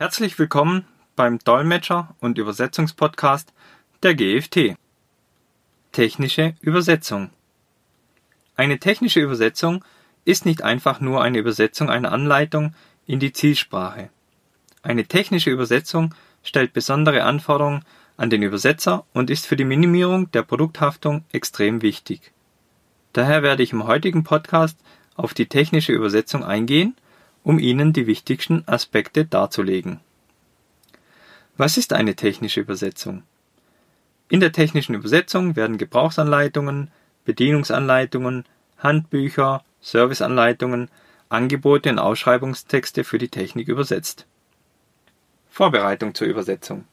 Herzlich willkommen beim Dolmetscher- und Übersetzungspodcast der GFT. Technische Übersetzung. Eine technische Übersetzung ist nicht einfach nur eine Übersetzung einer Anleitung in die Zielsprache. Eine technische Übersetzung stellt besondere Anforderungen an den Übersetzer und ist für die Minimierung der Produkthaftung extrem wichtig. Daher werde ich im heutigen Podcast auf die technische Übersetzung eingehen um Ihnen die wichtigsten Aspekte darzulegen. Was ist eine technische Übersetzung? In der technischen Übersetzung werden Gebrauchsanleitungen, Bedienungsanleitungen, Handbücher, Serviceanleitungen, Angebote und Ausschreibungstexte für die Technik übersetzt. Vorbereitung zur Übersetzung.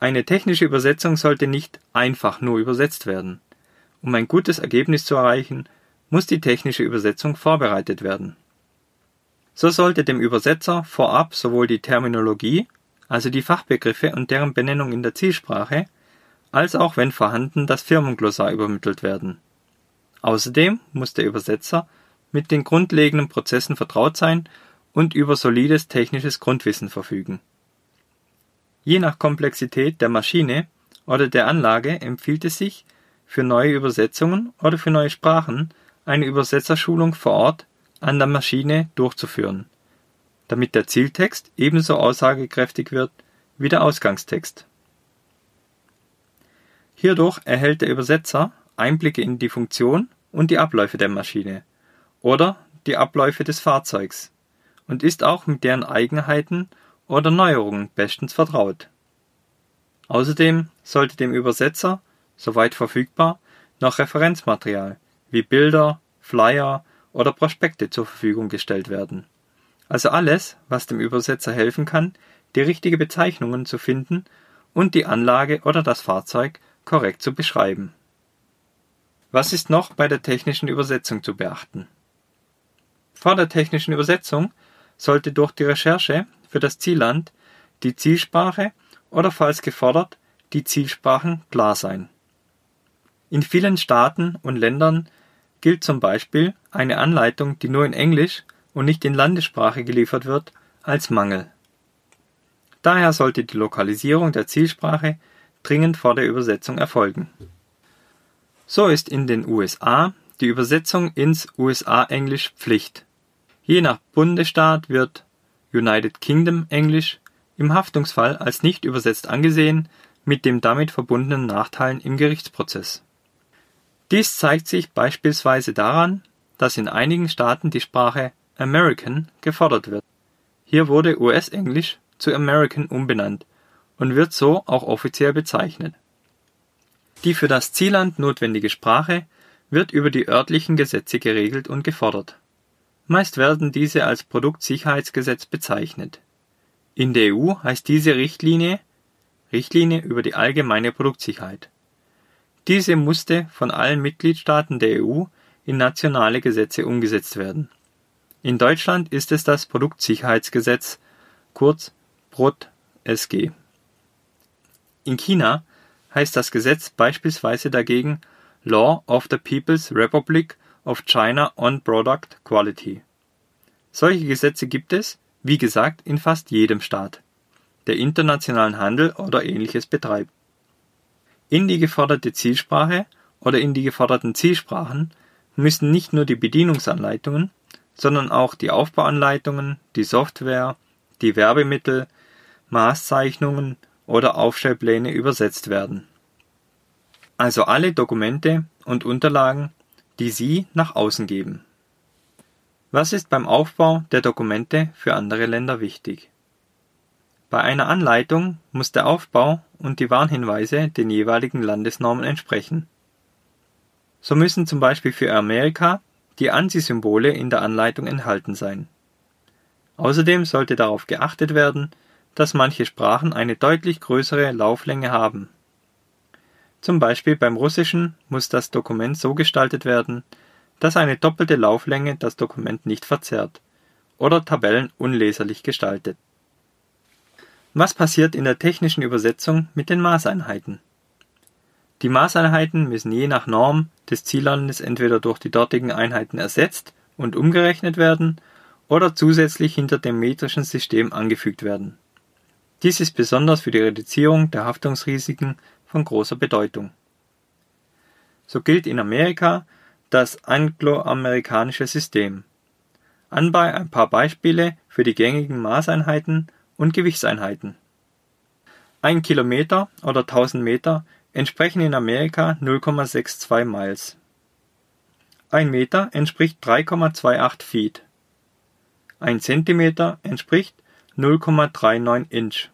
Eine technische Übersetzung sollte nicht einfach nur übersetzt werden. Um ein gutes Ergebnis zu erreichen, muss die technische Übersetzung vorbereitet werden. So sollte dem Übersetzer vorab sowohl die Terminologie, also die Fachbegriffe und deren Benennung in der Zielsprache, als auch wenn vorhanden das Firmenglossar übermittelt werden. Außerdem muss der Übersetzer mit den grundlegenden Prozessen vertraut sein und über solides technisches Grundwissen verfügen. Je nach Komplexität der Maschine oder der Anlage empfiehlt es sich, für neue Übersetzungen oder für neue Sprachen eine Übersetzerschulung vor Ort an der Maschine durchzuführen, damit der Zieltext ebenso aussagekräftig wird wie der Ausgangstext. Hierdurch erhält der Übersetzer Einblicke in die Funktion und die Abläufe der Maschine oder die Abläufe des Fahrzeugs und ist auch mit deren Eigenheiten oder Neuerungen bestens vertraut. Außerdem sollte dem Übersetzer, soweit verfügbar, noch Referenzmaterial wie Bilder, Flyer oder Prospekte zur Verfügung gestellt werden. Also alles, was dem Übersetzer helfen kann, die richtige Bezeichnungen zu finden und die Anlage oder das Fahrzeug korrekt zu beschreiben. Was ist noch bei der technischen Übersetzung zu beachten? Vor der technischen Übersetzung sollte durch die Recherche für das Zielland die Zielsprache oder falls gefordert die Zielsprachen klar sein. In vielen Staaten und Ländern gilt zum Beispiel eine Anleitung, die nur in Englisch und nicht in Landessprache geliefert wird, als Mangel. Daher sollte die Lokalisierung der Zielsprache dringend vor der Übersetzung erfolgen. So ist in den USA die Übersetzung ins USA-Englisch Pflicht. Je nach Bundesstaat wird United Kingdom Englisch im Haftungsfall als nicht übersetzt angesehen, mit dem damit verbundenen Nachteilen im Gerichtsprozess dies zeigt sich beispielsweise daran, dass in einigen Staaten die Sprache American gefordert wird. Hier wurde US-Englisch zu American umbenannt und wird so auch offiziell bezeichnet. Die für das Zielland notwendige Sprache wird über die örtlichen Gesetze geregelt und gefordert. Meist werden diese als Produktsicherheitsgesetz bezeichnet. In der EU heißt diese Richtlinie Richtlinie über die allgemeine Produktsicherheit diese musste von allen Mitgliedstaaten der EU in nationale Gesetze umgesetzt werden. In Deutschland ist es das Produktsicherheitsgesetz, kurz PROT-SG. In China heißt das Gesetz beispielsweise dagegen Law of the People's Republic of China on Product Quality. Solche Gesetze gibt es, wie gesagt, in fast jedem Staat, der internationalen Handel oder ähnliches betreibt in die geforderte Zielsprache oder in die geforderten Zielsprachen müssen nicht nur die Bedienungsanleitungen, sondern auch die Aufbauanleitungen, die Software, die Werbemittel, Maßzeichnungen oder Aufstellpläne übersetzt werden. Also alle Dokumente und Unterlagen, die Sie nach außen geben. Was ist beim Aufbau der Dokumente für andere Länder wichtig? Bei einer Anleitung muss der Aufbau und die Warnhinweise den jeweiligen Landesnormen entsprechen. So müssen zum Beispiel für Amerika die ANSI-Symbole in der Anleitung enthalten sein. Außerdem sollte darauf geachtet werden, dass manche Sprachen eine deutlich größere Lauflänge haben. Zum Beispiel beim Russischen muss das Dokument so gestaltet werden, dass eine doppelte Lauflänge das Dokument nicht verzerrt oder Tabellen unleserlich gestaltet was passiert in der technischen Übersetzung mit den Maßeinheiten? Die Maßeinheiten müssen je nach Norm des Ziellandes entweder durch die dortigen Einheiten ersetzt und umgerechnet werden oder zusätzlich hinter dem metrischen System angefügt werden. Dies ist besonders für die Reduzierung der Haftungsrisiken von großer Bedeutung. So gilt in Amerika das angloamerikanische System. Anbei ein paar Beispiele für die gängigen Maßeinheiten und Gewichtseinheiten. Ein Kilometer oder 1000 Meter entsprechen in Amerika 0,62 Miles. Ein Meter entspricht 3,28 Feet. Ein Zentimeter entspricht 0,39 Inch.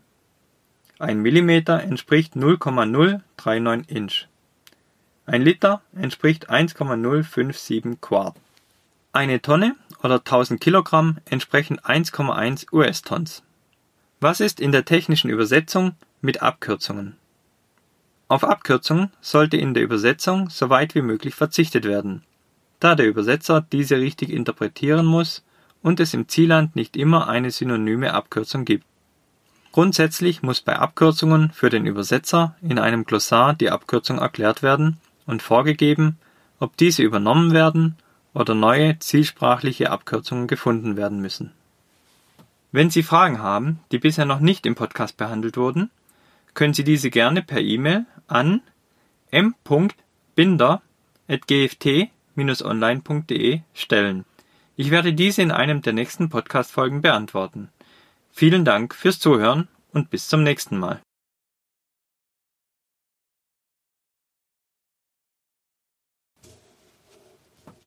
Ein Millimeter entspricht 0,039 Inch. Ein Liter entspricht 1,057 Quart. Eine Tonne oder 1000 Kilogramm entsprechen 1,1 US-Tons. Was ist in der technischen Übersetzung mit Abkürzungen? Auf Abkürzungen sollte in der Übersetzung so weit wie möglich verzichtet werden, da der Übersetzer diese richtig interpretieren muss und es im Zielland nicht immer eine synonyme Abkürzung gibt. Grundsätzlich muss bei Abkürzungen für den Übersetzer in einem Glossar die Abkürzung erklärt werden und vorgegeben, ob diese übernommen werden oder neue zielsprachliche Abkürzungen gefunden werden müssen. Wenn Sie Fragen haben, die bisher noch nicht im Podcast behandelt wurden, können Sie diese gerne per E-Mail an m.binder.gft-online.de stellen. Ich werde diese in einem der nächsten Podcast-Folgen beantworten. Vielen Dank fürs Zuhören und bis zum nächsten Mal.